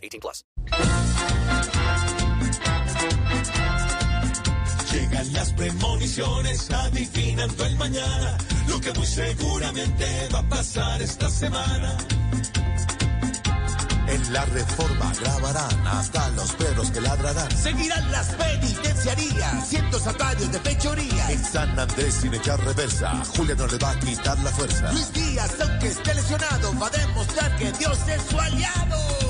18 plus. Llegan las premoniciones adivinando el mañana, lo que muy seguramente va a pasar esta semana. En la reforma grabarán hasta los perros que ladrarán. Seguirán las penitenciarías, cientos atarios de fechoría. En San Andrés sin echar reversa, Julia no le va a quitar la fuerza. Luis Díaz, aunque esté lesionado, va a demostrar que Dios es su aliado.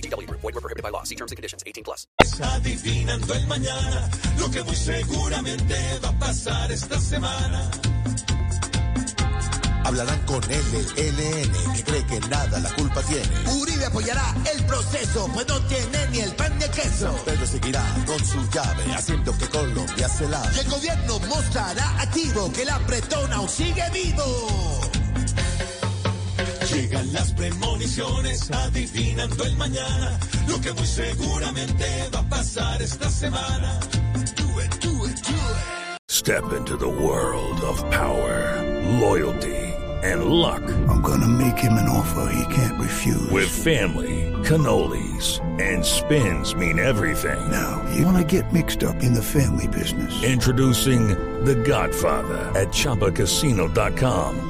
BGW. Void were prohibited by law. See terms and conditions. 18 plus. Adivinando el mañana, lo que muy seguramente va a pasar esta semana. Hablarán con LLN, que cree que nada la culpa tiene. Uribe apoyará el proceso, pues no tiene ni el pan de queso. Pedro seguirá con su llave, haciendo que Colombia se lave. Y el gobierno mostrará activo que la pretona aún sigue vivo. Llegan las premoniciones adivinando el mañana, lo que muy seguramente va a pasar esta semana. Do it, do it, do it. Step into the world of power, loyalty, and luck. I'm gonna make him an offer he can't refuse. With family, cannolis, and spins mean everything. Now, you wanna get mixed up in the family business. Introducing The Godfather at ChumbaCasino.com.